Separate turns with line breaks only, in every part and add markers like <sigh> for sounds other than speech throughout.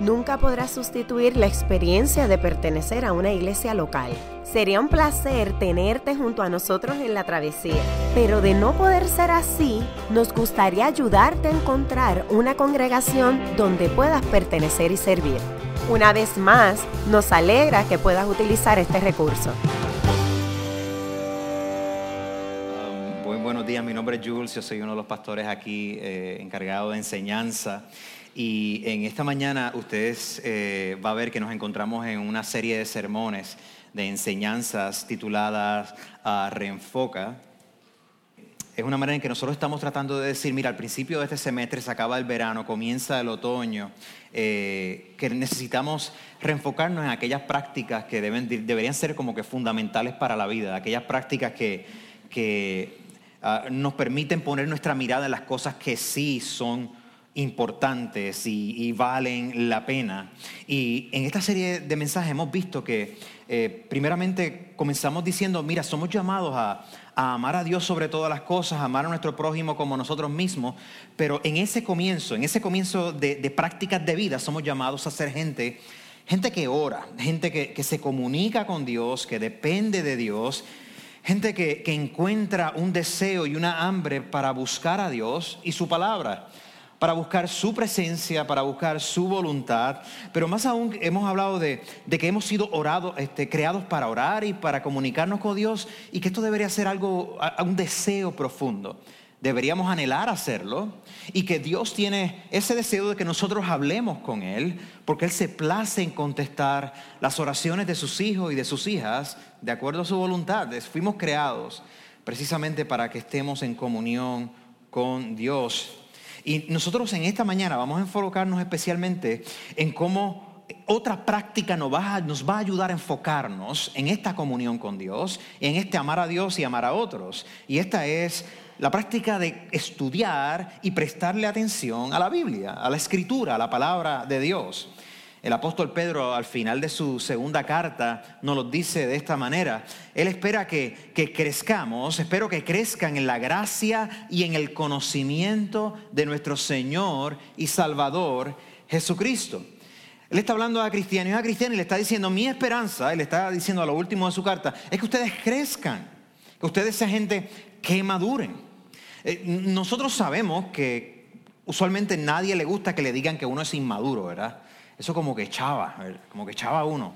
nunca podrá sustituir la experiencia de pertenecer a una iglesia local. Sería un placer tenerte junto a nosotros en la travesía, pero de no poder ser así, nos gustaría ayudarte a encontrar una congregación donde puedas pertenecer y servir. Una vez más, nos alegra que puedas utilizar este recurso.
Muy buenos días, mi nombre es Jules, yo soy uno de los pastores aquí eh, encargado de enseñanza. Y en esta mañana ustedes eh, va a ver que nos encontramos en una serie de sermones, de enseñanzas tituladas uh, Reenfoca. Es una manera en que nosotros estamos tratando de decir, mira, al principio de este semestre se acaba el verano, comienza el otoño, eh, que necesitamos reenfocarnos en aquellas prácticas que deben, deberían ser como que fundamentales para la vida, aquellas prácticas que, que uh, nos permiten poner nuestra mirada en las cosas que sí son importantes y, valen la pena. Y en esta serie de mensajes hemos visto que eh, primeramente comenzamos diciendo, mira, somos llamados a, amar a Dios sobre todas las cosas, amar a nuestro prójimo como nosotros mismos, pero en ese comienzo, en ese comienzo de, prácticas de vida, somos llamados a ser gente, gente que ora, gente que, se comunica con Dios, que depende de Dios, gente que, que encuentra un deseo y una hambre para buscar a Dios y su palabra para buscar su presencia, para buscar su voluntad, pero más aún hemos hablado de, que hemos sido este, creados para orar y para comunicarnos con Dios y que esto debería ser algo, un deseo profundo. Deberíamos anhelar hacerlo y que Dios tiene ese deseo de que nosotros hablemos con Él, porque Él se place en contestar las oraciones de sus hijos y de sus hijas de acuerdo a su voluntad. Fuimos creados precisamente para que estemos en comunión con Dios. Y nosotros en esta mañana vamos a enfocarnos especialmente en cómo otra práctica nos va, a, nos va a ayudar a enfocarnos en esta comunión con Dios, en este amar a Dios y amar a otros. Y esta es la práctica de estudiar y prestarle atención a la Biblia, a la escritura, a la palabra de Dios. El apóstol Pedro al final de su segunda carta nos lo dice de esta manera. Él espera que, crezcamos, espero que crezcan en la gracia y en el conocimiento de nuestro Señor y Salvador Jesucristo. Él está hablando a cristianos y a cristianos y le está diciendo, mi esperanza, él está diciendo a lo último de su carta, es que ustedes crezcan, que ustedes sean gente que maduren. Eh, nosotros sabemos que usualmente nadie le gusta que le digan que uno es inmaduro, ¿verdad? Eso como que echaba, como que echaba uno.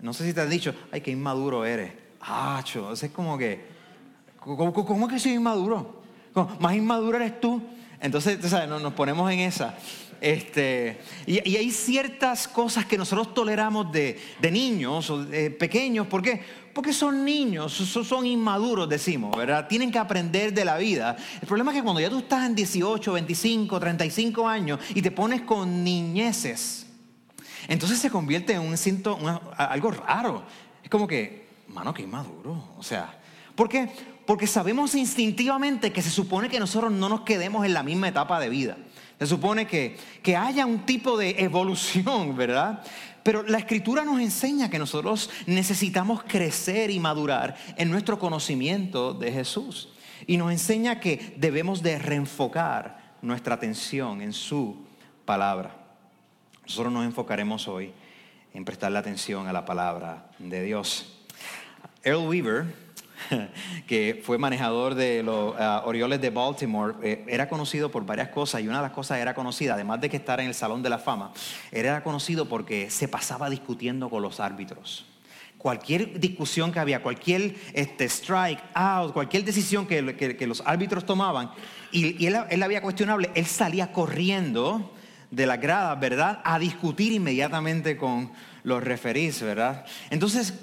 No sé si te has dicho, ay, qué inmaduro eres. Ah, es como que, ¿cómo, es que soy inmaduro? Más inmaduro eres tú. Entonces, ¿sabes? Nos, ponemos en esa. Este, y, hay ciertas cosas que nosotros toleramos de, niños o de pequeños. ¿Por qué? Porque son niños, son, inmaduros, decimos, ¿verdad? Tienen que aprender de la vida. El problema es que cuando ya tú estás en 18, 25, 35 años y te pones con niñeces, entonces se convierte en un cinto, algo raro. Es como que, mano, qué inmaduro. O sea, ¿por qué? Porque sabemos instintivamente que se supone que nosotros no nos quedemos en la misma etapa de vida. Se supone que, que haya un tipo de evolución, <laughs> ¿verdad? Pero la escritura nos enseña que nosotros necesitamos crecer y madurar en nuestro conocimiento de Jesús. Y nos enseña que debemos de reenfocar nuestra atención en su palabra. Nosotros nos enfocaremos hoy en prestarle atención a la palabra de Dios. Earl Weaver, <laughs> que fue manejador de los uh, Orioles de Baltimore, eh, era conocido por varias cosas y una de las cosas era conocida, además de que estar en el Salón de la Fama, era conocido porque se pasaba discutiendo con los árbitros. Cualquier discusión que había, cualquier este, strike out, cualquier decisión que, los árbitros tomaban y, él, él había cuestionable, él salía corriendo de la grada, ¿verdad? A discutir inmediatamente con los referís, ¿verdad? Entonces,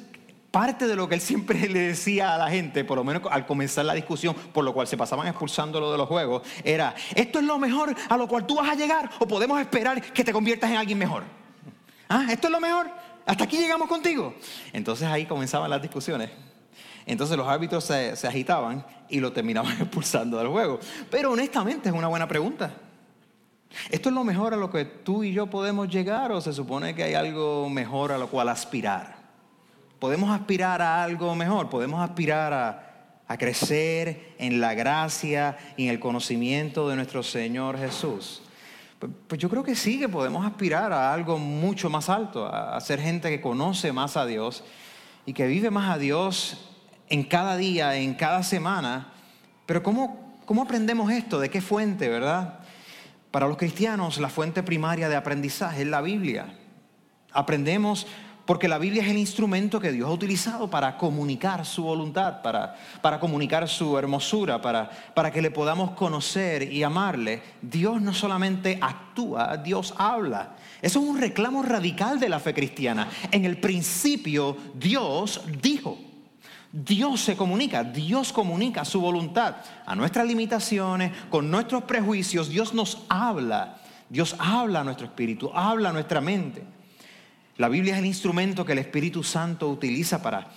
parte de lo que él <laughs> siempre le decía a la gente, por lo menos al comenzar la discusión, por lo cual se pasaban expulsándolo de los juegos, era, ¿esto es lo mejor a lo cual tú vas a llegar o podemos esperar que te conviertas en alguien mejor? ¿Ah? ¿Esto es lo mejor? ¿Hasta aquí llegamos contigo? Entonces ahí comenzaban las discusiones. Entonces los árbitros se, se agitaban y lo terminaban <laughs> expulsando del juego. Pero honestamente es una buena pregunta. ¿Esto es lo mejor a lo que tú y yo podemos llegar o se supone que hay algo mejor a lo cual aspirar? ¿Podemos aspirar a algo mejor? ¿Podemos aspirar a, crecer en la gracia y en el conocimiento de nuestro Señor Jesús? Pues, pues, yo creo que sí, que podemos aspirar a algo mucho más alto, a, a ser gente que conoce más a Dios y que vive más a Dios en cada día, en cada semana. Pero ¿cómo, cómo aprendemos esto? ¿De qué fuente, verdad? Para los cristianos, la fuente primaria de aprendizaje es la Biblia. Aprendemos porque la Biblia es el instrumento que Dios ha utilizado para comunicar su voluntad, para, para comunicar su hermosura, para, para que le podamos conocer y amarle. Dios no solamente actúa, Dios habla. Eso es un reclamo radical de la fe cristiana. En el principio Dios dijo. Dios se comunica, Dios comunica su voluntad a nuestras limitaciones, con nuestros prejuicios. Dios nos habla, Dios habla a nuestro espíritu, habla a nuestra mente. La Biblia es el instrumento que el Espíritu Santo utiliza para,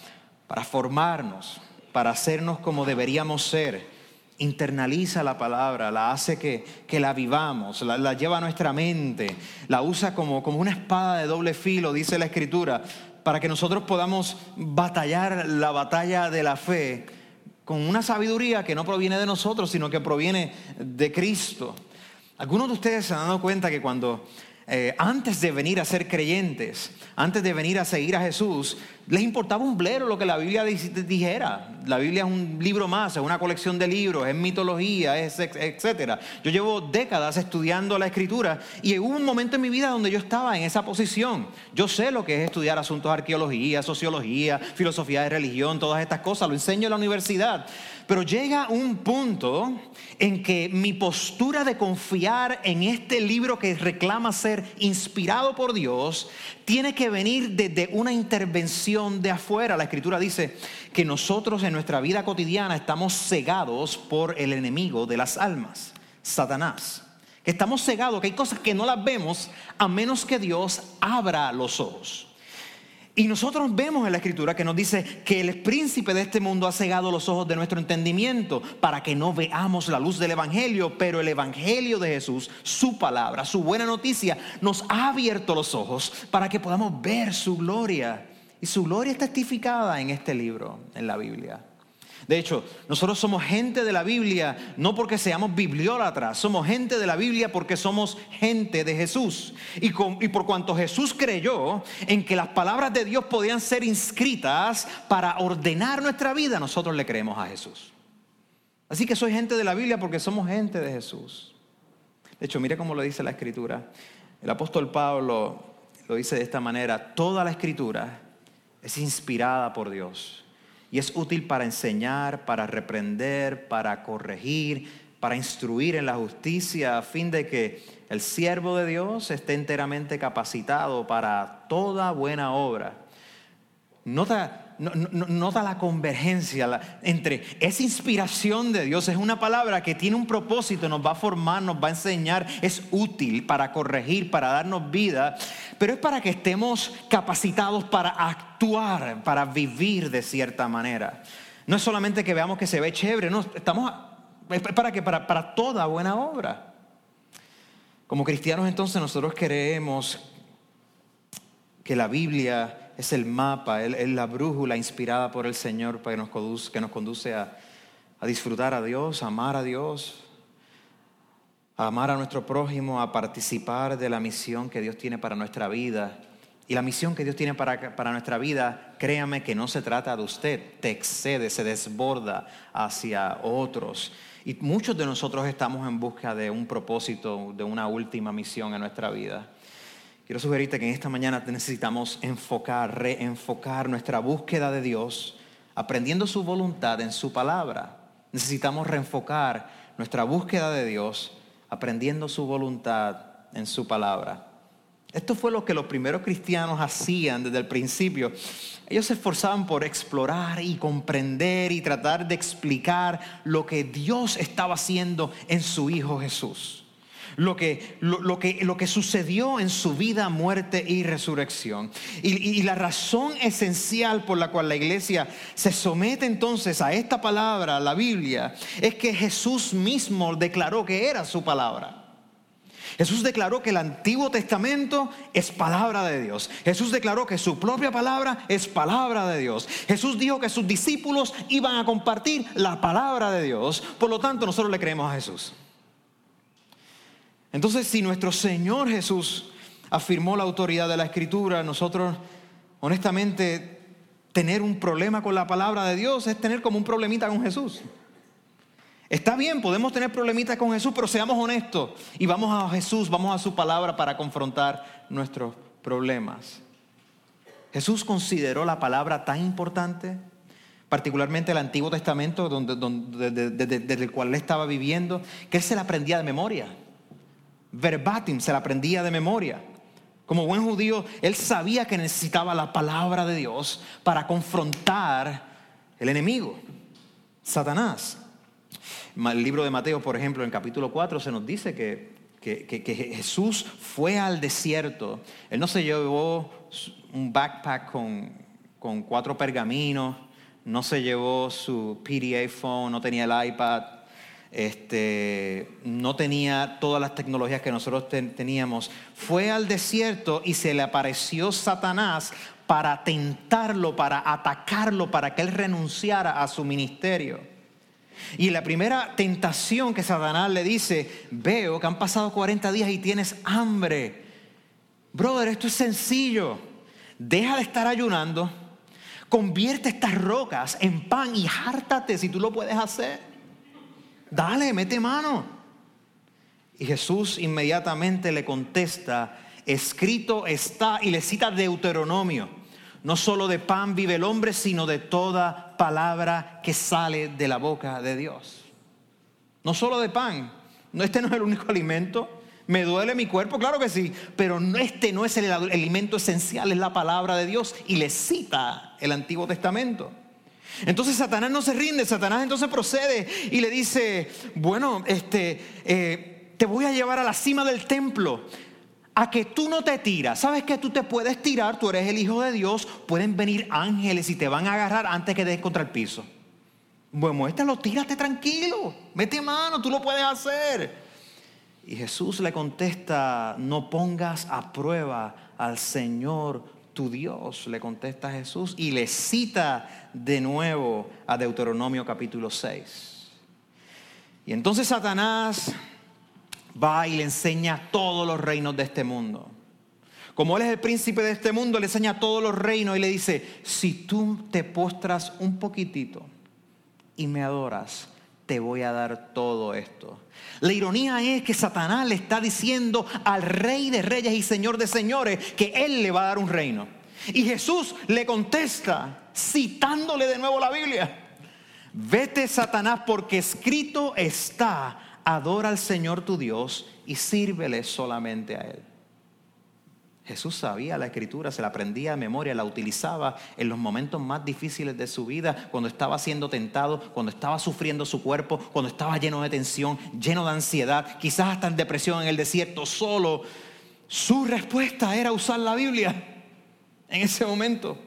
para formarnos, para hacernos como deberíamos ser. Internaliza la palabra, la hace que, que la vivamos, la, lleva a nuestra mente, la usa como, como una espada de doble filo, dice la Escritura, para que nosotros podamos batallar la batalla de la fe con una sabiduría que no proviene de nosotros, sino que proviene de Cristo. Algunos de ustedes se han dado cuenta que cuando eh, antes de venir a ser creyentes, antes de venir a seguir a Jesús, les importaba un blero lo que la Biblia dijera. La Biblia es un libro más, es una colección de libros, es mitología, es etcétera. Yo llevo décadas estudiando la escritura y hubo un momento en mi vida donde yo estaba en esa posición. Yo sé lo que es estudiar asuntos de arqueología, sociología, filosofía de religión, todas estas cosas, lo enseño en la universidad. Pero llega un punto en que mi postura de confiar en este libro que reclama ser inspirado por Dios tiene que venir desde una intervención de afuera. La escritura dice que nosotros en nuestra vida cotidiana estamos cegados por el enemigo de las almas, Satanás. Estamos cegados, que hay cosas que no las vemos a menos que Dios abra los ojos. Y nosotros vemos en la escritura que nos dice que el príncipe de este mundo ha cegado los ojos de nuestro entendimiento para que no veamos la luz del Evangelio, pero el Evangelio de Jesús, su palabra, su buena noticia, nos ha abierto los ojos para que podamos ver su gloria. Y su gloria es testificada en este libro, en la Biblia. De hecho, nosotros somos gente de la Biblia no porque seamos bibliólatras, somos gente de la Biblia porque somos gente de Jesús. Y, por cuanto Jesús creyó en que las palabras de Dios podían ser inscritas para ordenar nuestra vida, nosotros le creemos a Jesús. Así que soy gente de la Biblia porque somos gente de Jesús. De hecho, mire cómo lo dice la Escritura. El apóstol Pablo lo dice de esta manera, toda la Escritura es inspirada por Dios y es útil para enseñar, para reprender, para corregir, para instruir en la justicia, a fin de que el siervo de Dios esté enteramente capacitado para toda buena obra. Nota nota la convergencia entre esa inspiración de Dios, es una palabra que tiene un propósito, nos va a formar, nos va a enseñar, es útil para corregir, para darnos vida, pero es para que estemos capacitados para actuar, para vivir de cierta manera. No es solamente que veamos que se ve chévere, no, estamos es para que para, para toda buena obra. Como cristianos entonces nosotros queremos que la Biblia es el mapa, es la brújula inspirada por el Señor para que nos conduce, que nos conduce a, disfrutar a Dios, a amar a Dios, a amar a nuestro prójimo, a participar de la misión que Dios tiene para nuestra vida. Y la misión que Dios tiene para, para, nuestra vida, créame que no se trata de usted, te excede, se desborda hacia otros. Y muchos de nosotros estamos en busca de un propósito, de una última misión en nuestra vida. Quiero sugerirte que en esta mañana necesitamos enfocar, reenfocar nuestra búsqueda de Dios, aprendiendo su voluntad en su palabra. Necesitamos reenfocar nuestra búsqueda de Dios, aprendiendo su voluntad en su palabra. Esto fue lo que los primeros cristianos hacían desde el principio. Ellos se esforzaban por explorar y comprender y tratar de explicar lo que Dios estaba haciendo en su Hijo Jesús lo que, lo, que, lo que sucedió en su vida, muerte y resurrección. Y, y la razón esencial por la cual la iglesia se somete entonces a esta palabra, la Biblia, es que Jesús mismo declaró que era su palabra. Jesús declaró que el Antiguo Testamento es palabra de Dios. Jesús declaró que su propia palabra es palabra de Dios. Jesús dijo que sus discípulos iban a compartir la palabra de Dios. Por lo tanto, nosotros le creemos a Jesús. Entonces, si nuestro Señor Jesús afirmó la autoridad de la Escritura, nosotros, honestamente, tener un problema con la palabra de Dios es tener como un problemita con Jesús. Está bien, podemos tener problemitas con Jesús, pero seamos honestos y vamos a Jesús, vamos a su palabra para confrontar nuestros problemas. Jesús consideró la palabra tan importante, particularmente el Antiguo Testamento, donde, desde, el cual él estaba viviendo, que él se la aprendía de memoria. Verbatim, se la aprendía de memoria. Como buen judío, él sabía que necesitaba la palabra de Dios para confrontar el enemigo, Satanás. El libro de Mateo, por ejemplo, en capítulo 4 se nos dice que, Jesús fue al desierto. Él no se llevó un backpack con, con cuatro pergaminos, no se llevó su PDA phone, no tenía el iPad, este, no tenía todas las tecnologías que nosotros teníamos. Fue al desierto y se le apareció Satanás para tentarlo, para atacarlo, para que él renunciara a su ministerio. Y la primera tentación que Satanás le dice, veo que han pasado 40 días y tienes hambre. Brother, esto es sencillo. Deja de estar ayunando, convierte estas rocas en pan y hártate si tú lo puedes hacer. Dale, mete mano. Y Jesús inmediatamente le contesta, escrito está, y le cita Deuteronomio no solo de pan vive el hombre, sino de toda palabra que sale de la boca de Dios. No solo de pan. No, este no es el único alimento. ¿Me duele mi cuerpo? Claro que sí. Pero este no es el alimento esencial, es la palabra de Dios. Y le cita el Antiguo Testamento. Entonces Satanás no se rinde, Satanás entonces procede y le dice, bueno, este, eh, te voy a llevar a la cima del templo a que tú no te tiras. Sabes que tú te puedes tirar, tú eres el Hijo de Dios, pueden venir ángeles y te van a agarrar antes que des contra el piso. Bueno, muéstralo, tírate tranquilo, mete mano, tú lo puedes hacer. Y Jesús le contesta, no pongas a prueba al Señor tu Dios, le contesta Jesús y le cita de nuevo a Deuteronomio capítulo 6. Y entonces Satanás va y le enseña todos los reinos de este mundo. Como Él es el príncipe de este mundo, le enseña todos los reinos y le dice, si tú te postras un poquitito y me adoras, te voy a dar todo esto. La ironía es que Satanás le está diciendo al rey de reyes y señor de señores que Él le va a dar un reino. Y Jesús le contesta, citándole de nuevo la Biblia, vete Satanás porque escrito está, adora al Señor tu Dios y sírvele solamente a Él. Jesús sabía la escritura, se la aprendía de memoria, la utilizaba en los momentos más difíciles de su vida, cuando estaba siendo tentado, cuando estaba sufriendo su cuerpo, cuando estaba lleno de tensión, lleno de ansiedad, quizás hasta en depresión en el desierto, solo. Su respuesta era usar la Biblia en ese momento.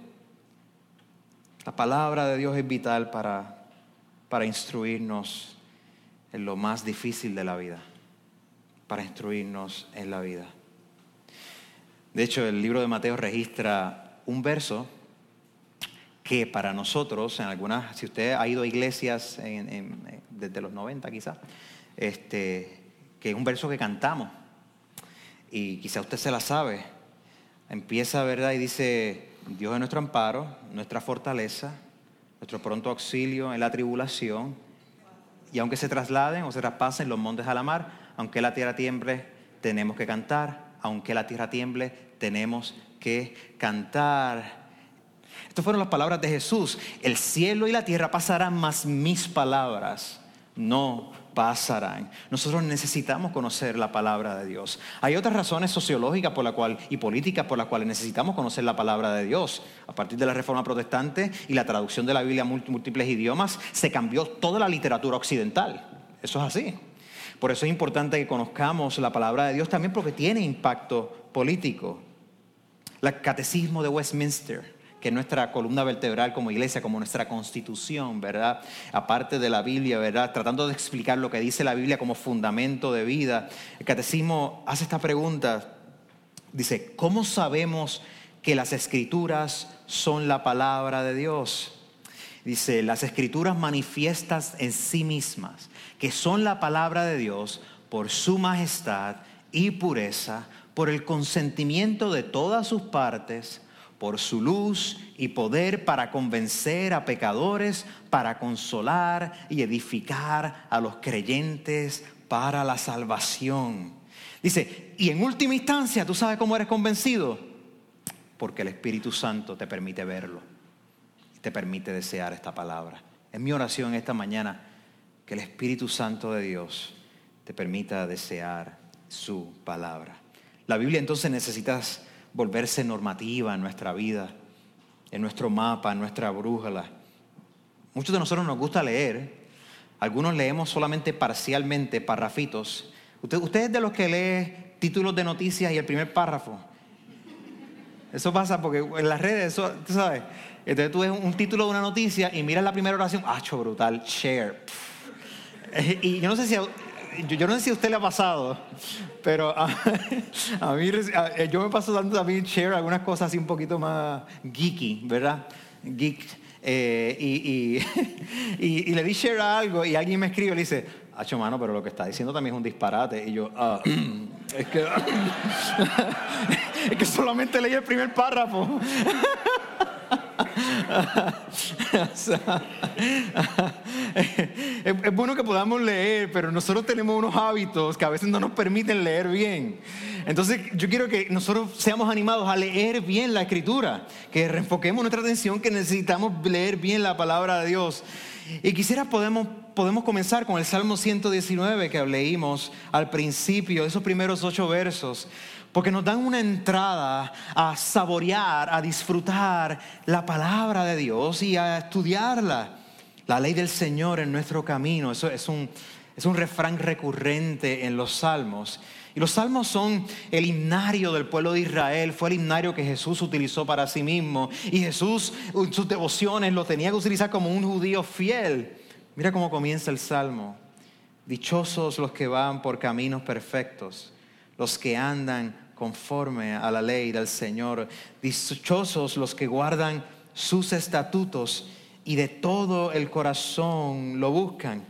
La palabra de Dios es vital para, para instruirnos en lo más difícil de la vida, para instruirnos en la vida. De hecho, el libro de Mateo registra un verso que para nosotros, en algunas, si usted ha ido a iglesias desde los 90 quizás, este, que es un verso que cantamos, y quizá usted se la sabe, empieza, ¿verdad? Y dice, Dios es nuestro amparo, nuestra fortaleza, nuestro pronto auxilio en la tribulación, y aunque se trasladen o se traspasen los montes a la mar, aunque la tierra tiemble, tenemos que cantar. Aunque la tierra tiemble, tenemos que cantar. Estas fueron las palabras de Jesús. El cielo y la tierra pasarán, mas mis palabras no pasarán. Nosotros necesitamos conocer la palabra de Dios. Hay otras razones sociológicas por la cual, y políticas por las cuales necesitamos conocer la palabra de Dios. A partir de la reforma protestante y la traducción de la Biblia a múltiples idiomas, se cambió toda la literatura occidental. Eso es así. Por eso es importante que conozcamos la palabra de Dios también porque tiene impacto político. El catecismo de Westminster que es nuestra columna vertebral como iglesia, como nuestra constitución, ¿verdad? Aparte de la Biblia, ¿verdad? Tratando de explicar lo que dice la Biblia como fundamento de vida. El catecismo hace esta pregunta, dice, ¿cómo sabemos que las escrituras son la palabra de Dios? Dice, las escrituras manifiestas en sí mismas, que son la palabra de Dios por su majestad y pureza, por el consentimiento de todas sus partes, por su luz y poder para convencer a pecadores, para consolar y edificar a los creyentes para la salvación. Dice, y en última instancia, ¿tú sabes cómo eres convencido? Porque el Espíritu Santo te permite verlo te permite desear esta palabra. Es mi oración esta mañana que el Espíritu Santo de Dios te permita desear su palabra. La Biblia entonces necesitas volverse normativa en nuestra vida, en nuestro mapa, en nuestra brújula. Muchos de nosotros nos gusta leer, algunos leemos solamente parcialmente, parrafitos. ¿Usted, es de los que lee títulos de noticias y el primer párrafo? Eso pasa porque en las redes, eso, tú sabes, entonces tú ves un título de una noticia y miras la primera oración, ¡acho, brutal! Share. <laughs> Y yo no sé si yo, no sé si a usted le ha pasado, pero a, <laughs> mí yo me paso dando también share algunas cosas así un poquito más geeky, ¿verdad? Geek. Eh, y, y, <laughs> le di share algo y alguien me escribe y le dice, Hacho, mano, pero lo que está diciendo también es un disparate. Y yo, ah, <clears throat> es que, <laughs> es que solamente leí el primer párrafo. <laughs> es, bueno que podamos leer, pero nosotros tenemos unos hábitos que a veces no nos permiten leer bien. Entonces yo quiero que nosotros seamos animados a leer bien la escritura, que reenfoquemos nuestra atención, que necesitamos leer bien la palabra de Dios. Y quisiera podemos, podemos comenzar con el Salmo 119 que leímos al principio, esos primeros ocho versos porque nos dan una entrada a saborear, a disfrutar la palabra de Dios y a estudiarla. La ley del Señor en nuestro camino, eso es un, es un refrán recurrente en los salmos. Y los salmos son el himnario del pueblo de Israel, fue el himnario que Jesús utilizó para sí mismo. Y Jesús, sus devociones, lo tenía que utilizar como un judío fiel. Mira cómo comienza el salmo. Dichosos los que van por caminos perfectos, los que andan conforme a la ley del Señor. Dichosos los que guardan sus estatutos y de todo el corazón lo buscan.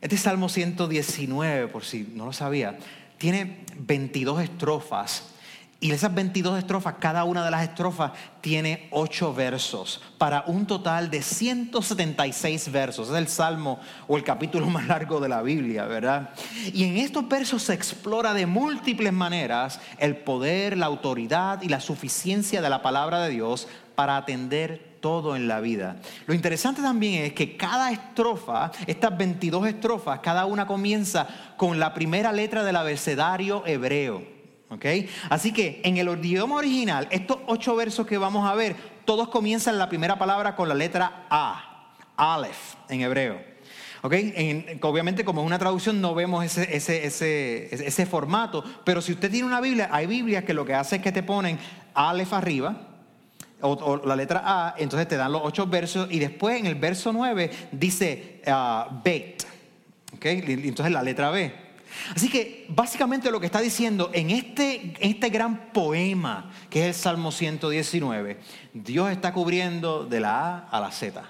Este Salmo 119, por si no lo sabía, tiene 22 estrofas y esas 22 estrofas, cada una de las estrofas tiene 8 versos, para un total de 176 versos. Es el salmo o el capítulo <laughs> más largo de la Biblia, ¿verdad? Y en estos versos se explora de múltiples maneras el poder, la autoridad y la suficiencia de la palabra de Dios para atender todo en la vida. Lo interesante también es que cada estrofa, estas 22 estrofas, cada una comienza con la primera letra del abecedario hebreo. Así que en el idioma original, estos ocho versos que vamos a ver, todos comienzan la primera palabra con la letra A, Aleph en hebreo. obviamente como es una traducción no vemos ese, ese, formato, pero si usted tiene una Biblia, hay Biblias que lo que hace es que te ponen Aleph arriba, o, la letra A, entonces te dan los ocho versos y después en el verso 9 dice uh, Bet, entonces la letra B. Así que básicamente lo que está diciendo en este, este gran poema que es el Salmo 119, Dios está cubriendo de la A a la Z.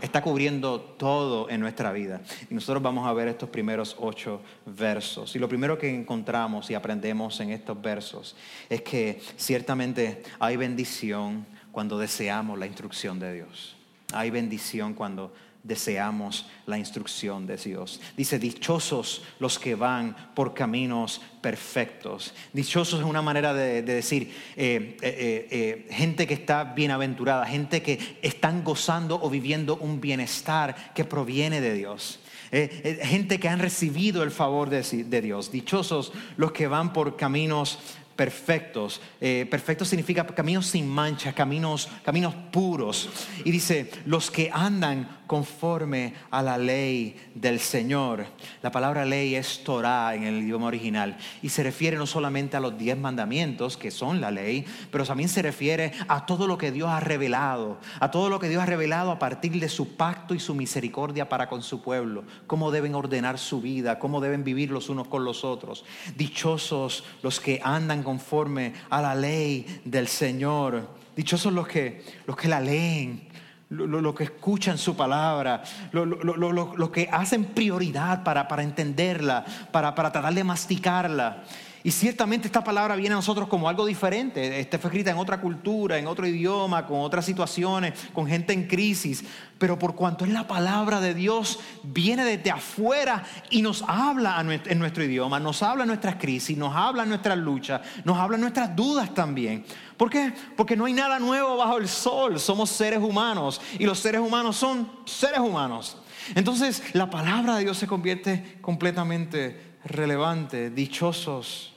Está cubriendo todo en nuestra vida. Y nosotros vamos a ver estos primeros ocho versos. Y lo primero que encontramos y aprendemos en estos versos es que ciertamente hay bendición cuando deseamos la instrucción de Dios. Hay bendición cuando deseamos la instrucción de Dios. Dice, dichosos los que van por caminos perfectos. Dichosos es una manera de, decir eh, eh, eh, gente que está bienaventurada, gente que están gozando o viviendo un bienestar que proviene de Dios. gente que han recibido el favor de, Dios. Dichosos los que van por caminos perfectos perfectos significa caminos sin mancha, caminos, caminos puros. Y dice, los que andan conforme a la ley del Señor. La palabra ley es Torah en el idioma original y se refiere no solamente a los diez mandamientos, que son la ley, pero también se refiere a todo lo que Dios ha revelado, a todo lo que Dios ha revelado a partir de su pacto y su misericordia para con su pueblo, cómo deben ordenar su vida, cómo deben vivir los unos con los otros. Dichosos los que andan conforme a la ley del Señor. Dichosos los que, los que la leen, lo, que escuchan su palabra, lo, que hacen prioridad para, para entenderla, para, para tratar de masticarla. Y ciertamente esta palabra viene a nosotros como algo diferente. Esta fue escrita en otra cultura, en otro idioma, con otras situaciones, con gente en crisis. Pero por cuanto es la palabra de Dios, viene desde afuera y nos habla en nuestro idioma, nos habla en nuestras crisis, nos habla en nuestras luchas, nos habla en nuestras dudas también. ¿Por qué? Porque no hay nada nuevo bajo el sol. Somos seres humanos y los seres humanos son seres humanos. Entonces la palabra de Dios se convierte completamente relevante, dichosos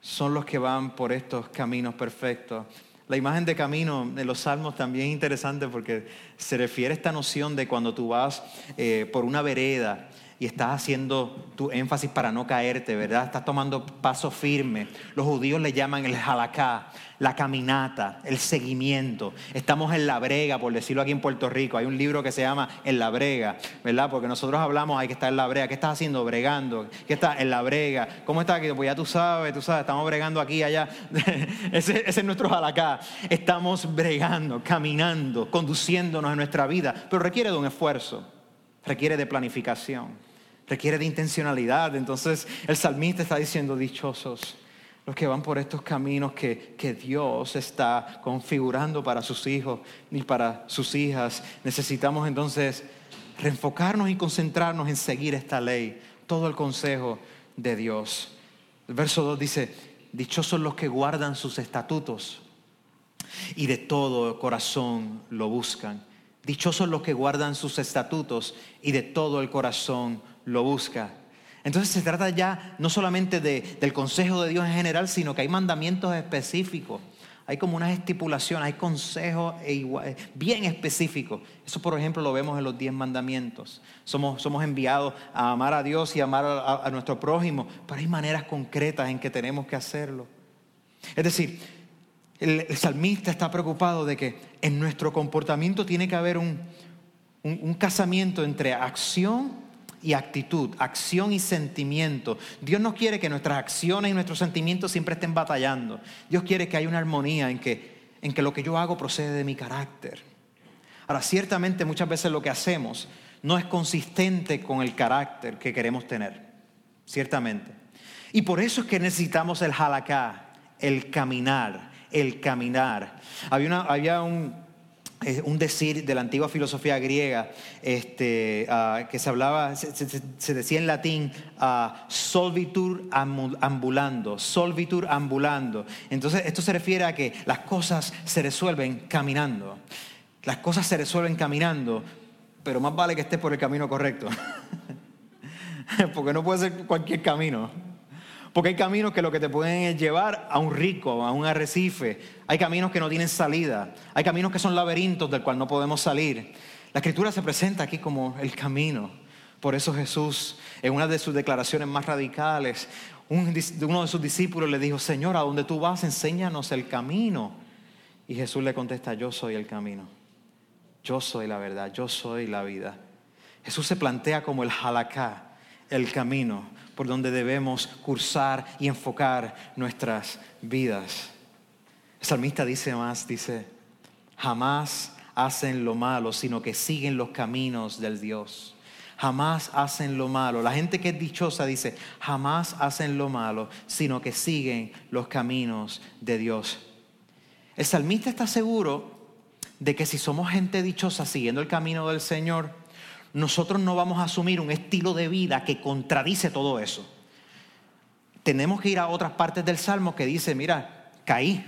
son los que van por estos caminos perfectos. La imagen de camino de los salmos también es interesante porque se refiere a esta noción de cuando tú vas eh, por una vereda y estás haciendo tu énfasis para no caerte, ¿verdad? Estás tomando paso firme. Los judíos le llaman el halakha, la caminata, el seguimiento. Estamos en la brega, por decirlo aquí en Puerto Rico. Hay un libro que se llama En la brega, ¿verdad? Porque nosotros hablamos, hay que estar en la brega. ¿Qué estás haciendo? Bregando. ¿Qué estás en la brega? ¿Cómo estás aquí? Pues ya tú sabes, tú sabes, estamos bregando aquí, allá. <laughs> ese, es nuestro halakha. Estamos bregando, caminando, conduciéndonos en nuestra vida, pero requiere de un esfuerzo, requiere de planificación requiere de intencionalidad. Entonces el salmista está diciendo, dichosos los que van por estos caminos que, que, Dios está configurando para sus hijos y para sus hijas. Necesitamos entonces reenfocarnos y concentrarnos en seguir esta ley, todo el consejo de Dios. El verso 2 dice, dichosos los que guardan sus estatutos y de todo corazón lo buscan. Dichosos los que guardan sus estatutos y de todo el corazón lo busca. Entonces se trata ya no solamente del consejo de Dios en general, sino que hay mandamientos específicos. Hay como unas estipulaciones, hay consejos e bien específicos. Eso, por ejemplo, lo vemos en los diez mandamientos. Somos, somos enviados a amar a Dios y amar a, nuestro prójimo, pero hay maneras concretas en que tenemos que hacerlo. Es decir, el, salmista está preocupado de que en nuestro comportamiento tiene que haber un, un casamiento entre acción y actitud, acción y sentimiento. Dios no quiere que nuestras acciones y nuestros sentimientos siempre estén batallando. Dios quiere que haya una armonía en que, en que lo que yo hago procede de mi carácter. Ahora, ciertamente muchas veces lo que hacemos no es consistente con el carácter que queremos tener, ciertamente. Y por eso es que necesitamos el halakha, el caminar, el caminar. Había un, un decir de la antigua filosofía griega este, ah, que se hablaba, se, decía en latín uh, solvitur ambulando, solvitur ambulando. Entonces esto se refiere a que las cosas se resuelven caminando. Las cosas se resuelven caminando, pero más vale que estés por el camino correcto. <laughs> Porque no puede ser cualquier camino. Porque hay caminos que lo que te pueden llevar a un rico, a un arrecife. Hay caminos que no tienen salida. Hay caminos que son laberintos del cual no podemos salir. La escritura se presenta aquí como el camino. Por eso Jesús, en una de sus declaraciones más radicales, uno de sus discípulos le dijo, Señor, a donde tú vas, enséñanos el camino. Y Jesús le contesta, yo soy el camino. Yo soy la verdad, yo soy la vida. Jesús se plantea como el halakha, el camino por donde debemos cursar y enfocar nuestras vidas. El salmista dice más, dice, jamás hacen lo malo, sino que siguen los caminos del Dios. Jamás hacen lo malo. La gente que es dichosa dice, jamás hacen lo malo, sino que siguen los caminos de Dios. El salmista está seguro de que si somos gente dichosa siguiendo el camino del Señor, nosotros no vamos a asumir un estilo de vida que contradice todo eso. Tenemos que ir a otras partes del Salmo que dice, mira, caí,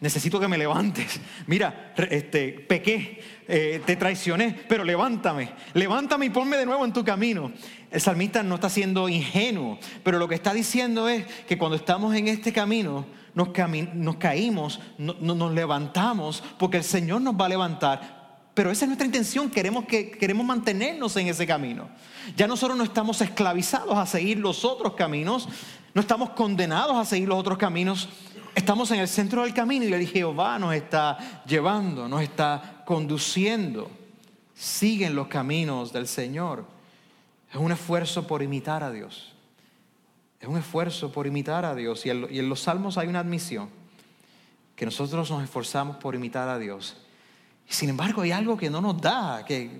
necesito que me levantes. Mira, este, pequé, eh, te traicioné, pero levántame, levántame y ponme de nuevo en tu camino. El salmista no está siendo ingenuo, pero lo que está diciendo es que cuando estamos en este camino, nos, caímos, nos levantamos, porque el Señor nos va a levantar. Pero esa es nuestra intención, queremos, que, queremos mantenernos en ese camino. Ya nosotros no estamos esclavizados a seguir los otros caminos, no estamos condenados a seguir los otros caminos, estamos en el centro del camino y el Jehová nos está llevando, nos está conduciendo. Siguen los caminos del Señor. Es un esfuerzo por imitar a Dios. Es un esfuerzo por imitar a Dios. Y en los salmos hay una admisión, que nosotros nos esforzamos por imitar a Dios. Y sin embargo hay algo que no nos da, que,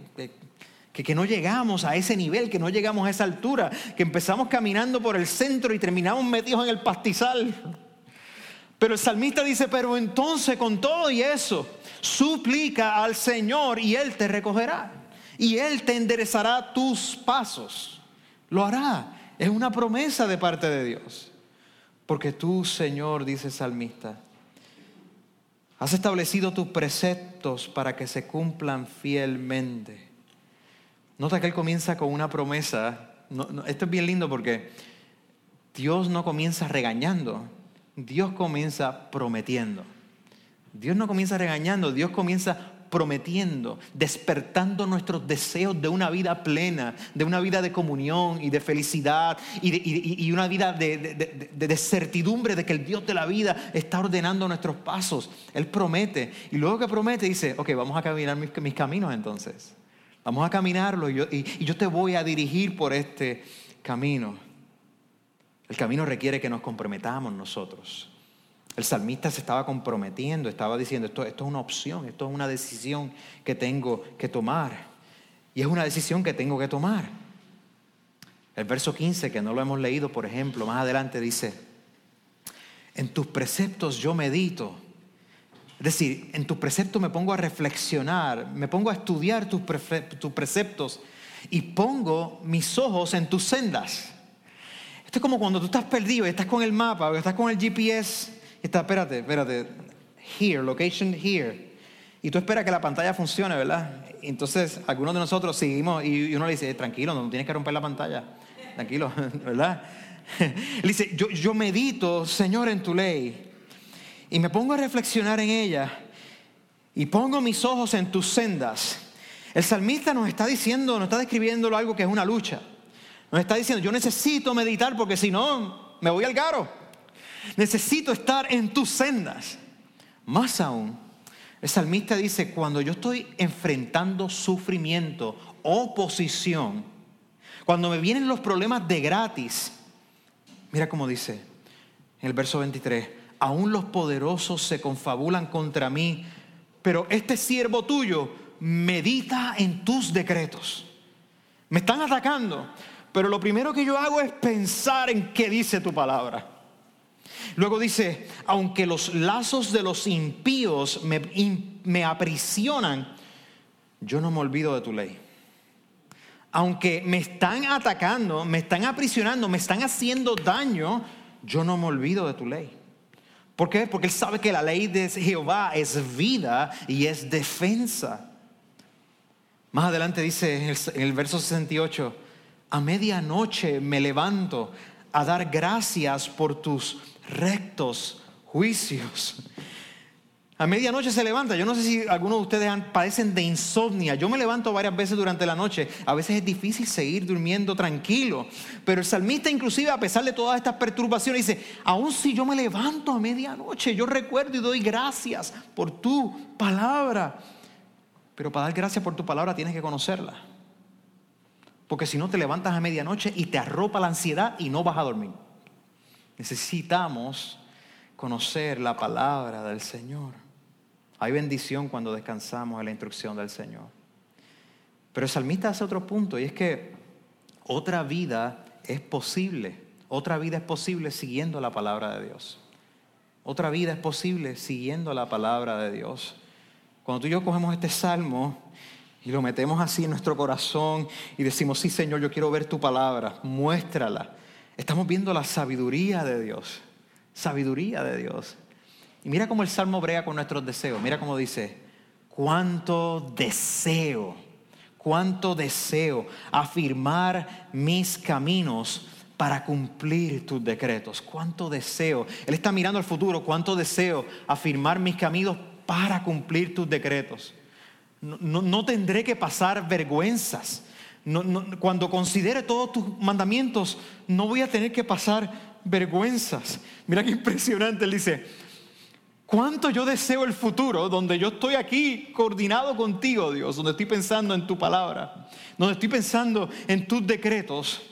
que, no llegamos a ese nivel, que no llegamos a esa altura, que empezamos caminando por el centro y terminamos metidos en el pastizal. Pero el salmista dice, pero entonces con todo y eso, suplica al Señor y Él te recogerá. Y Él te enderezará tus pasos. Lo hará. Es una promesa de parte de Dios. Porque tú, Señor, dice el salmista, has establecido tus preceptos para que se cumplan fielmente. Nota que Él comienza con una promesa. esto es bien lindo porque Dios no comienza regañando, Dios comienza prometiendo. Dios no comienza regañando, Dios comienza prometiendo, despertando nuestros deseos de una vida plena, de una vida de comunión y de felicidad y, una vida de, certidumbre de que el Dios de la vida está ordenando nuestros pasos. Él promete y luego que promete dice, ok, vamos a caminar mis, mis caminos entonces. Vamos a caminarlo y yo te voy a dirigir por este camino. El camino requiere que nos comprometamos nosotros. El salmista se estaba comprometiendo, estaba diciendo, esto, es una opción, esto es una decisión que tengo que tomar. Y es una decisión que tengo que tomar. El verso 15, que no lo hemos leído, por ejemplo, más adelante dice, en tus preceptos yo medito. Es decir, en tus preceptos me pongo a reflexionar, me pongo a estudiar tus, tus preceptos y pongo mis ojos en tus sendas. Esto es como cuando tú estás perdido y estás con el mapa o estás con el GPS está, espérate, espérate, here, location here. Y tú esperas que la pantalla funcione, ¿verdad? Entonces, algunos de nosotros seguimos y uno le dice, tranquilo, no tienes que romper la pantalla. Tranquilo, <laughs> ¿verdad? Él dice, yo, yo medito, Señor, en tu ley. Y me pongo a reflexionar en ella. Y pongo mis ojos en tus sendas. El salmista nos está diciendo, nos está describiendo algo que es una lucha. Nos está diciendo, yo necesito meditar porque si no, me voy al garo. Necesito estar en tus sendas. Más aún, el salmista dice, cuando yo estoy enfrentando sufrimiento, oposición, cuando me vienen los problemas de gratis, mira cómo dice en el verso 23, aún los poderosos se confabulan contra mí, pero este siervo tuyo medita en tus decretos. Me están atacando, pero lo primero que yo hago es pensar en qué dice tu palabra. Luego dice, aunque los lazos de los impíos me, aprisionan, yo no me olvido de tu ley. Aunque me están atacando, me están aprisionando, me están haciendo daño, yo no me olvido de tu ley. ¿Por qué? Porque él sabe que la ley de Jehová es vida y es defensa. Más adelante dice en el verso 68, a medianoche me levanto a dar gracias por tus rectos juicios. A medianoche se levanta. Yo no sé si algunos de ustedes padecen de insomnia. Yo me levanto varias veces durante la noche. A veces es difícil seguir durmiendo tranquilo. Pero el salmista inclusive a pesar de todas estas perturbaciones dice, aun si yo me levanto a medianoche, yo recuerdo y doy gracias por tu palabra. Pero para dar gracias por tu palabra tienes que conocerla. Porque si no te levantas a medianoche y te arropa la ansiedad y no vas a dormir. Necesitamos conocer la palabra del Señor. Hay bendición cuando descansamos en la instrucción del Señor. Pero el salmista hace otro punto y es que otra vida es posible. Otra vida es posible siguiendo la palabra de Dios. Otra vida es posible siguiendo la palabra de Dios. Cuando tú y yo cogemos este salmo y lo metemos así en nuestro corazón y decimos, sí Señor, yo quiero ver tu palabra, muéstrala. Estamos viendo la sabiduría de Dios. Sabiduría de Dios. Y mira cómo el Salmo brega con nuestros deseos. Mira cómo dice, cuánto deseo, cuánto deseo afirmar mis caminos para cumplir tus decretos. Cuánto deseo. Él está mirando al futuro. Cuánto deseo afirmar mis caminos para cumplir tus decretos. No, tendré que pasar vergüenzas. Cuando considere todos tus mandamientos, no voy a tener que pasar vergüenzas. Mira qué <laughs> impresionante. Él dice, cuánto yo deseo el futuro donde yo estoy aquí coordinado contigo, Dios, donde estoy pensando en tu palabra, donde estoy pensando en tus decretos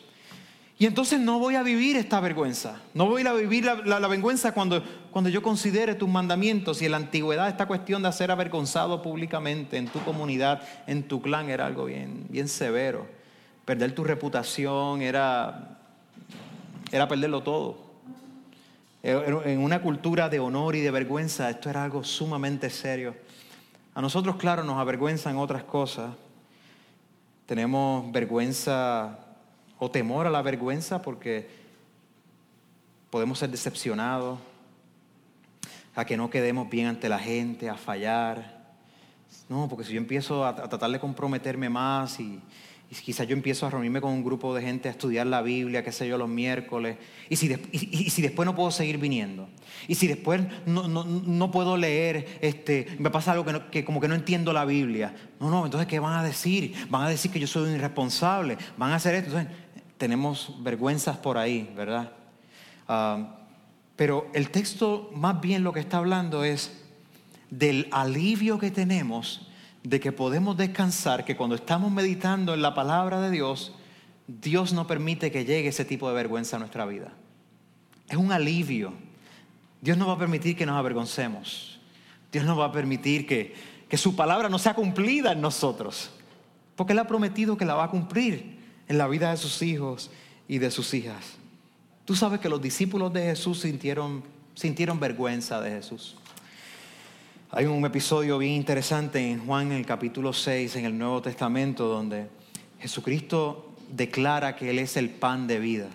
y entonces no voy a vivir esta vergüenza. No voy a vivir la, vergüenza cuando, cuando yo considere tus mandamientos. Y en la antigüedad esta cuestión de ser avergonzado públicamente en tu comunidad, en tu clan, era algo bien, bien severo. Perder tu reputación era, era perderlo todo. En una cultura de honor y de vergüenza, esto era algo sumamente serio. A nosotros, claro, nos avergüenzan otras cosas. Tenemos vergüenza o temor a la vergüenza porque podemos ser decepcionados, a que no quedemos bien ante la gente, a fallar. No, porque si yo empiezo a, tratar de comprometerme más y, quizás yo empiezo a reunirme con un grupo de gente a estudiar la Biblia, qué sé yo, los miércoles. Y si, y, si después no puedo seguir viniendo. Y si después no, no, no puedo leer, este, me pasa algo que, que, como que no entiendo la Biblia. No, no, entonces ¿qué van a decir? Van a decir que yo soy un irresponsable. Van a hacer esto. Entonces, tenemos vergüenzas por ahí, ¿verdad? Ah, pero el texto más bien lo que está hablando es del alivio que tenemos de que podemos descansar, que cuando estamos meditando en la palabra de Dios, Dios no permite que llegue ese tipo de vergüenza a nuestra vida. Es un alivio. Dios no va a permitir que nos avergoncemos. Dios no va a permitir que, que su palabra no sea cumplida en nosotros. Porque Él ha prometido que la va a cumplir en la vida de sus hijos y de sus hijas. Tú sabes que los discípulos de Jesús sintieron, sintieron vergüenza de Jesús. Hay un episodio bien interesante en Juan en el capítulo 6 en el Nuevo Testamento donde Jesucristo declara que Él es el pan de vida.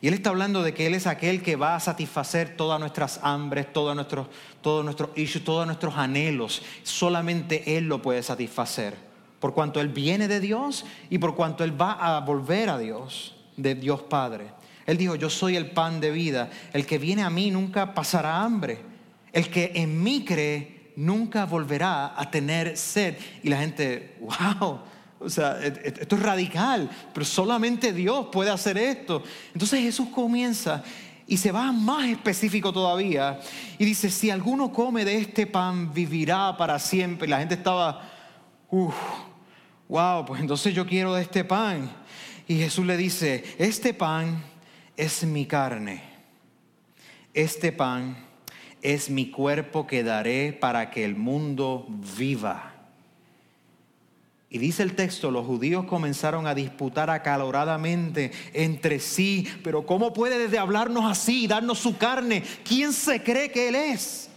Y Él está hablando de que Él es aquel que va a satisfacer todas nuestras hambres, todos nuestros, todos nuestros issues, todos nuestros anhelos. Solamente Él lo puede satisfacer. Por cuanto Él viene de Dios y por cuanto Él va a volver a Dios, de Dios Padre. Él dijo, yo soy el pan de vida. El que viene a mí nunca pasará hambre. El que en mí cree nunca volverá a tener sed. Y la gente, wow, o sea, e, e, esto es radical, pero solamente Dios puede hacer esto. Entonces Jesús comienza y se va más específico todavía y dice, si alguno come de este pan, vivirá para siempre. Y la gente estaba, uff, wow, pues entonces yo quiero de este pan. Y Jesús le dice, este pan es mi carne. Este pan es mi cuerpo que daré para que el mundo viva. Y dice el texto, los judíos comenzaron a disputar acaloradamente entre sí, pero ¿cómo puede desde hablarnos así, darnos su carne? ¿Quién se cree que Él es?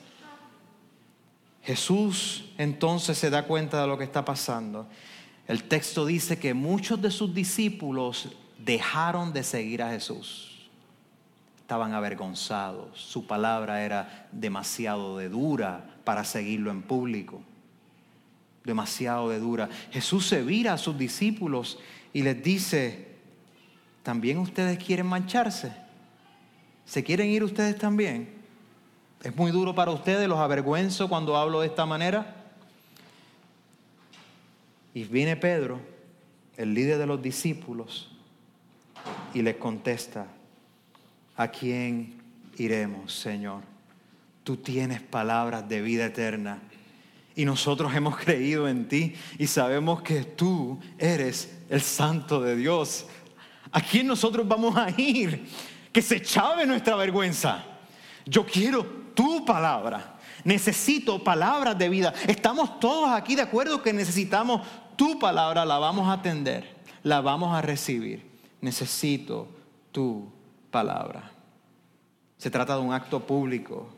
Jesús entonces se da cuenta de lo que está pasando. El texto dice que muchos de sus discípulos dejaron de seguir a Jesús estaban avergonzados. Su palabra era demasiado de dura para seguirlo en público. Demasiado de dura. Jesús se vira a sus discípulos y les dice, ¿también ustedes quieren mancharse? ¿Se quieren ir ustedes también? ¿Es muy duro para ustedes? ¿Los avergüenzo cuando hablo de esta manera? Y viene Pedro, el líder de los discípulos, y les contesta, ¿a quién iremos, Señor? Tú tienes palabras de vida eterna. Y nosotros hemos creído en ti y sabemos que tú eres el santo de Dios. ¿A quién nosotros vamos a ir? Que se chave nuestra vergüenza. Yo quiero tu palabra. Necesito palabras de vida. Estamos todos aquí de acuerdo que necesitamos tu palabra. La vamos a atender. La vamos a recibir. Necesito tu palabra. Se trata de un acto público.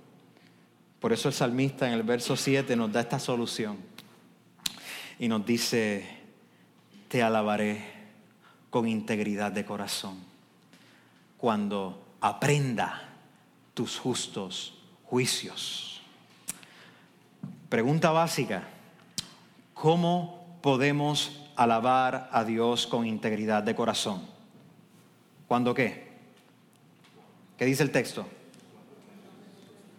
Por eso el salmista en el verso 7 nos da esta solución. Y nos dice, te alabaré con integridad de corazón cuando aprenda tus justos juicios. Pregunta básica, ¿cómo podemos alabar a Dios con integridad de corazón? ¿Cuándo qué? ¿Qué dice el texto?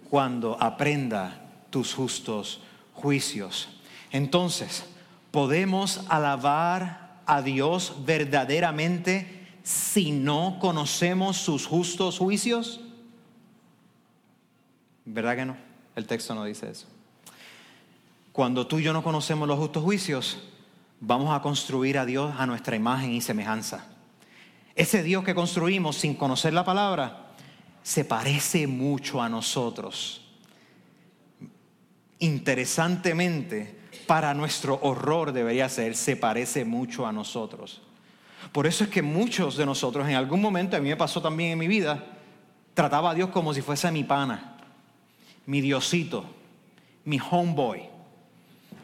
Cuando aprenda tus justos juicios. Entonces, ¿podemos alabar a Dios verdaderamente si no conocemos sus justos juicios? ¿Verdad que no? El texto no dice eso. Cuando tú y yo no conocemos los justos juicios, vamos a construir a Dios a nuestra imagen y semejanza. Ese Dios que construimos sin conocer la palabra se parece mucho a nosotros. Interesantemente, para nuestro horror debería ser, se parece mucho a nosotros. Por eso es que muchos de nosotros en algún momento, a mí me pasó también en mi vida, trataba a Dios como si fuese mi pana, mi diosito, mi homeboy,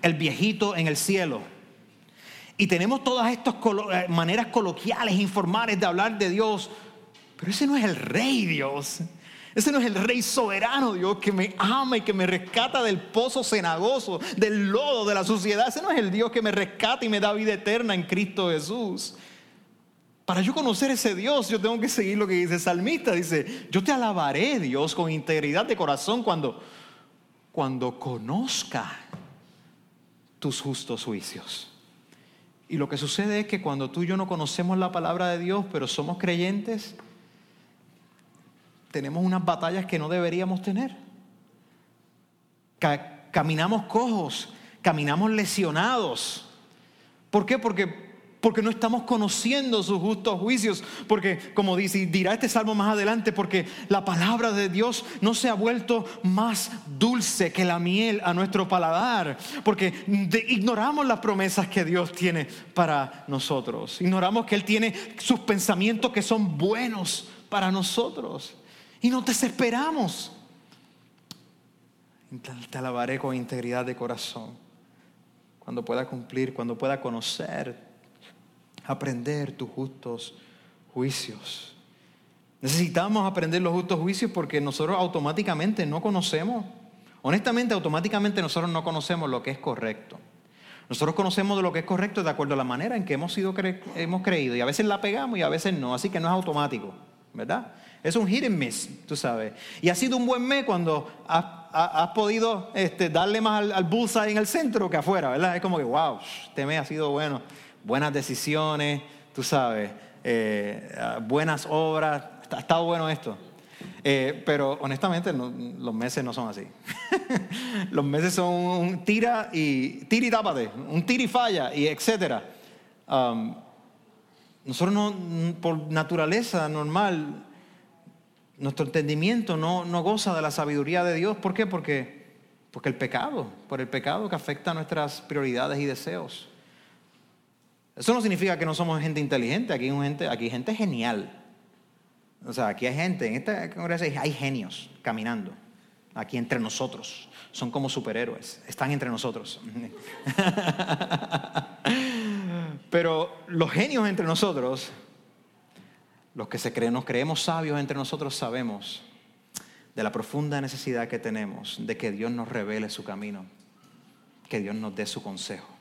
el viejito en el cielo y tenemos todas estas eh, maneras coloquiales, informales de hablar de Dios. Pero ese no es el rey Dios. Ese no es el rey soberano Dios que me ama y que me rescata del pozo cenagoso, del lodo, de la suciedad. Ese no es el Dios que me rescata y me da vida eterna en Cristo Jesús. Para yo conocer ese Dios, yo tengo que seguir lo que dice el salmista. Dice, yo te alabaré, Dios, con integridad de corazón cuando, cuando conozca tus justos juicios. Y lo que sucede es que cuando tú y yo no conocemos la palabra de Dios, pero somos creyentes, tenemos unas batallas que no deberíamos tener. Caminamos cojos, caminamos lesionados. ¿Por qué? Porque porque no estamos conociendo sus justos juicios, porque como dice, dirá este salmo más adelante, porque la palabra de Dios no se ha vuelto más dulce que la miel a nuestro paladar, porque ignoramos las promesas que Dios tiene para nosotros, ignoramos que Él tiene sus pensamientos que son buenos para nosotros y nos desesperamos. Te alabaré con integridad de corazón, cuando pueda cumplir, cuando pueda conocer aprender tus justos juicios. Necesitamos aprender los justos juicios porque nosotros automáticamente no conocemos. Honestamente, automáticamente nosotros no conocemos lo que es correcto. Nosotros conocemos de lo que es correcto de acuerdo a la manera en que hemos, sido hemos creído y a veces la pegamos y a veces no, así que no es automático, ¿verdad? Es un hit and miss, tú sabes. Y ha sido un buen mes cuando has, podido este, darle más al, al, bullseye en el centro que afuera, ¿verdad? Es como que, wow, este mes ha sido bueno buenas decisiones, tú sabes, eh, buenas obras. Ha estado bueno esto. Eh, pero honestamente los meses no son así. <laughs> los meses son un tira y tira y tápate, un tira y falla y etcétera. Um, nosotros no, por naturaleza normal, nuestro entendimiento no, no goza de la sabiduría de Dios. ¿Por qué? Porque, porque el pecado, por el pecado que afecta nuestras prioridades y deseos. Eso no significa que no somos gente inteligente, aquí hay gente, aquí gente genial. O sea, aquí hay gente, en esta congregación hay genios caminando, aquí entre nosotros. Son como superhéroes, están entre nosotros. <laughs> Pero los genios entre nosotros, los que se nos creemos sabios entre nosotros, sabemos de la profunda necesidad que tenemos de que Dios nos revele su camino, que Dios nos dé su consejo.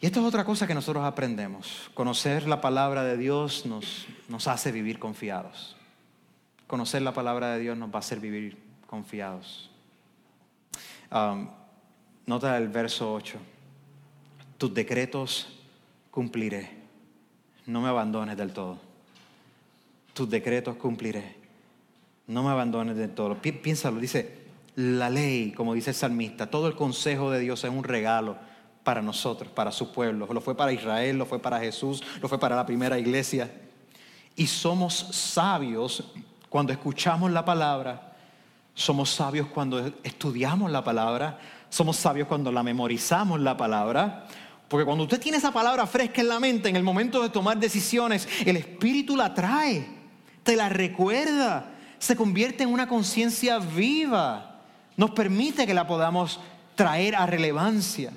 Y esto es otra cosa que nosotros aprendemos. Conocer la palabra de Dios nos, nos hace vivir confiados. Conocer la palabra de Dios nos va a hacer vivir confiados. Um, nota el verso 8. Tus decretos cumpliré. No me abandones del todo. Tus decretos cumpliré. No me abandones del todo. Piénsalo, dice la ley, como dice el salmista, todo el consejo de Dios es un regalo para nosotros, para su pueblo. Lo fue para Israel, lo fue para Jesús, lo fue para la primera iglesia. Y somos sabios cuando escuchamos la palabra, somos sabios cuando estudiamos la palabra, somos sabios cuando la memorizamos la palabra. Porque cuando usted tiene esa palabra fresca en la mente, en el momento de tomar decisiones, el Espíritu la trae, te la recuerda, se convierte en una conciencia viva, nos permite que la podamos traer a relevancia.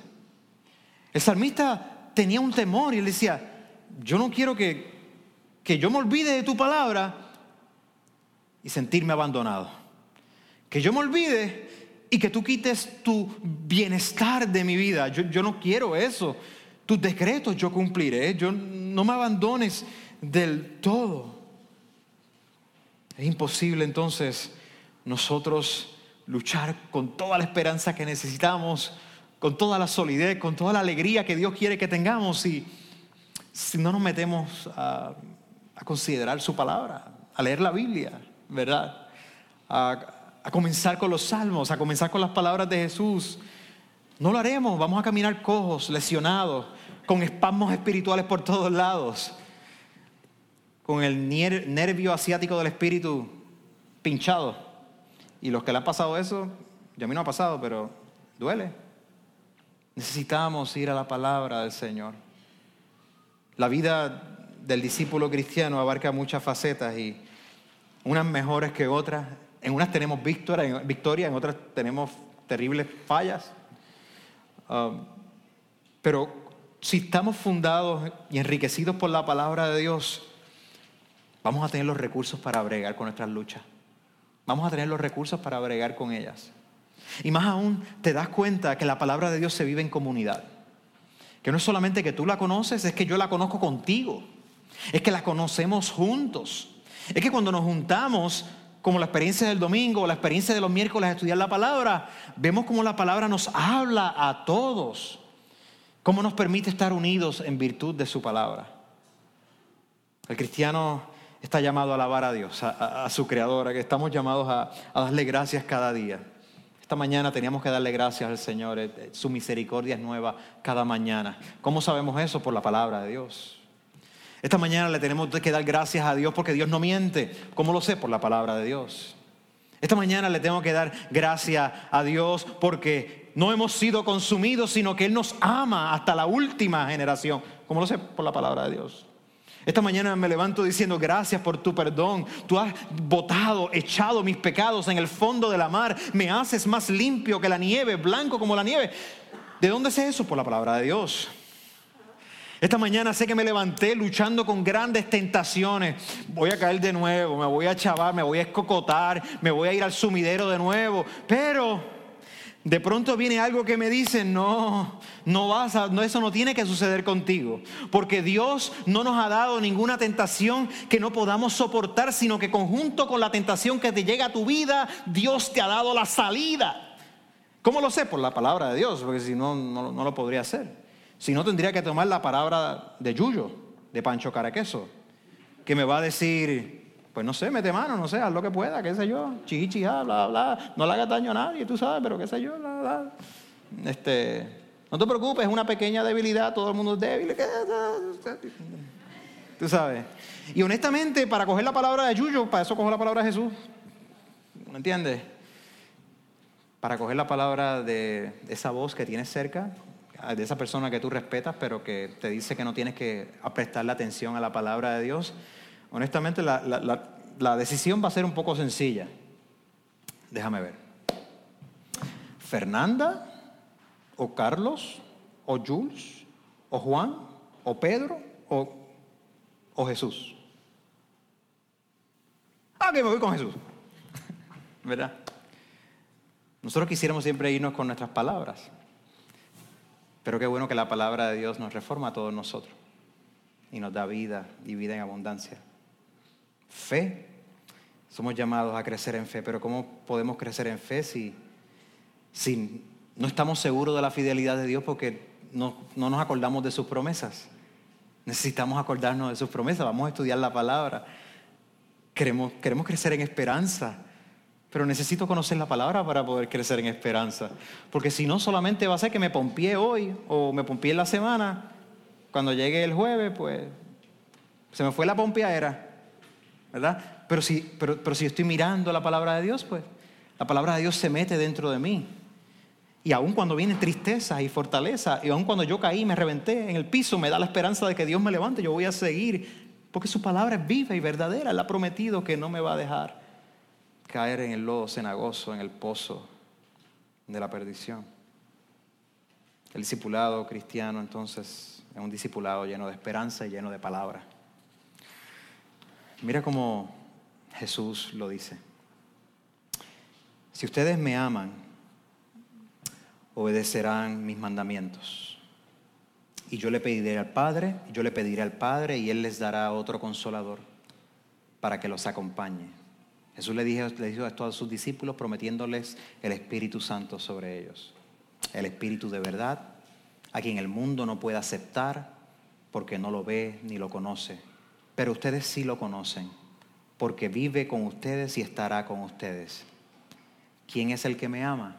El salmista tenía un temor y él decía, yo no quiero que, que yo me olvide de tu palabra y sentirme abandonado. Que yo me olvide y que tú quites tu bienestar de mi vida. Yo, yo no quiero eso. Tus decretos yo cumpliré. Yo no me abandones del todo. Es imposible entonces nosotros luchar con toda la esperanza que necesitamos, con toda la solidez, con toda la alegría que Dios quiere que tengamos y si no nos metemos a, considerar su palabra, a leer la Biblia, ¿verdad? A, a comenzar con los salmos, a comenzar con las palabras de Jesús. No lo haremos, vamos a caminar cojos, lesionados, con espasmos espirituales por todos lados, con el nervio asiático del espíritu pinchado. Y los que le han pasado eso, ya a mí no ha pasado, pero duele. Necesitamos ir a la palabra del Señor. La vida del discípulo cristiano abarca muchas facetas y unas mejores que otras. En unas tenemos victoria, en otras tenemos terribles fallas. Um, pero si estamos fundados y enriquecidos por la palabra de Dios, vamos a tener los recursos para bregar con nuestras luchas. Vamos a tener los recursos para bregar con ellas. Y más aún, te das cuenta que la palabra de Dios se vive en comunidad. Que no es solamente que tú la conoces, es que yo la conozco contigo. Es que la conocemos juntos. Es que cuando nos juntamos, como la experiencia del domingo o la experiencia de los miércoles a estudiar la palabra, vemos cómo la palabra nos habla a todos. Cómo nos permite estar unidos en virtud de su palabra. El cristiano está llamado a alabar a Dios, a, su creadora, que estamos llamados a, darle gracias cada día. Esta mañana teníamos que darle gracias al Señor, eh, eh, su misericordia es nueva cada mañana. ¿Cómo sabemos eso? Por la palabra de Dios. Esta mañana le tenemos que dar gracias a Dios porque Dios no miente. ¿Cómo lo sé? Por la palabra de Dios. Esta mañana le tengo que dar gracias a Dios porque no hemos sido consumidos, sino que Él nos ama hasta la última generación. ¿Cómo lo sé? Por la palabra de Dios. Esta mañana me levanto diciendo gracias por tu perdón. Tú has botado, echado mis pecados en el fondo de la mar. Me haces más limpio que la nieve, blanco como la nieve. ¿De dónde es eso? Por la palabra de Dios. Esta mañana sé que me levanté luchando con grandes tentaciones. Voy a caer de nuevo, me voy a chavar, me voy a escocotar, me voy a ir al sumidero de nuevo. Pero de pronto viene algo que me dice, no, no vas a, no, eso no tiene que suceder contigo, porque Dios no nos ha dado ninguna tentación que no podamos soportar, sino que conjunto con la tentación que te llega a tu vida, Dios te ha dado la salida. ¿Cómo lo sé? Por la palabra de Dios, porque si no, no, no lo podría hacer. Si no, tendría que tomar la palabra de Yuyo, de Pancho Caraqueso, que me va a decir, pues no sé, mete mano, no sé, haz lo que pueda, qué sé yo, chichi, bla, bla, no le hagas daño a nadie, tú sabes, pero qué sé yo, bla, bla. Este, no te preocupes, es una pequeña debilidad, todo el mundo es débil. Tú sabes. Y honestamente, para coger la palabra de Yuyo, para eso cojo la palabra de Jesús. ¿Me entiendes? Para coger la palabra de esa voz que tienes cerca, de esa persona que tú respetas, pero que te dice que no tienes que prestarle atención a la palabra de Dios honestamente la, decisión va a ser un poco sencilla. Déjame ver. Fernanda, o Carlos, o Jules, o Juan, o Pedro, o, o Jesús. Ah, que me voy con Jesús. <laughs> ¿Verdad? Nosotros quisiéramos siempre irnos con nuestras palabras. Pero qué bueno que la palabra de Dios nos reforma a todos nosotros y nos da vida y vida en abundancia. Fe. Somos llamados a crecer en fe, pero ¿cómo podemos crecer en fe si, si no estamos seguros de la fidelidad de Dios porque no, nos acordamos de sus promesas? Necesitamos acordarnos de sus promesas, vamos a estudiar la palabra. Queremos, queremos crecer en esperanza, pero necesito conocer la palabra para poder crecer en esperanza. Porque si no, solamente va a ser que me pompié hoy o me pompié en la semana. Cuando llegue el jueves, pues se me fue la pompiadera. ¿Verdad? Pero si, pero, pero si estoy mirando la palabra de Dios, pues la palabra de Dios se mete dentro de mí. Y aun cuando viene tristeza y fortaleza, y aun cuando yo caí me reventé en el piso, me da la esperanza de que Dios me levante, yo voy a seguir, porque su palabra es viva y verdadera. Él ha prometido que no me va a dejar caer en el lodo cenagoso, en el pozo de la perdición. El discipulado cristiano entonces es un discipulado lleno de esperanza y lleno de palabra. Mira cómo Jesús lo dice. Si ustedes me aman, obedecerán mis mandamientos. Y yo le pediré al Padre, yo le pediré al Padre y Él les dará otro consolador para que los acompañe. Jesús le dijo, le dijo esto a sus discípulos prometiéndoles el Espíritu Santo sobre ellos. El Espíritu de verdad, a quien el mundo no puede aceptar porque no lo ve ni lo conoce. Pero ustedes sí lo conocen, porque vive con ustedes y estará con ustedes. ¿Quién es el que me ama?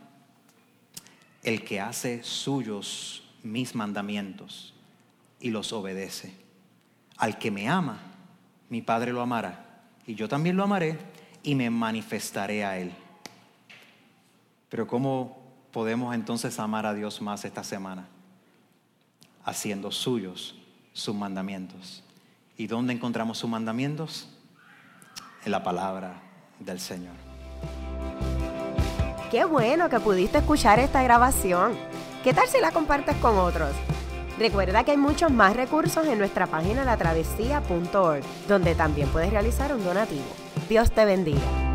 El que hace suyos mis mandamientos y los obedece. Al que me ama, mi Padre lo amará, y yo también lo amaré y me manifestaré a Él. Pero ¿cómo podemos entonces amar a Dios más esta semana? Haciendo suyos sus mandamientos. ¿Y dónde encontramos sus mandamientos? En la palabra del Señor.
Qué bueno que pudiste escuchar esta grabación. ¿Qué tal si la compartes con otros? Recuerda que hay muchos más recursos en nuestra página latravesía.org, donde también puedes realizar un donativo. Dios te bendiga.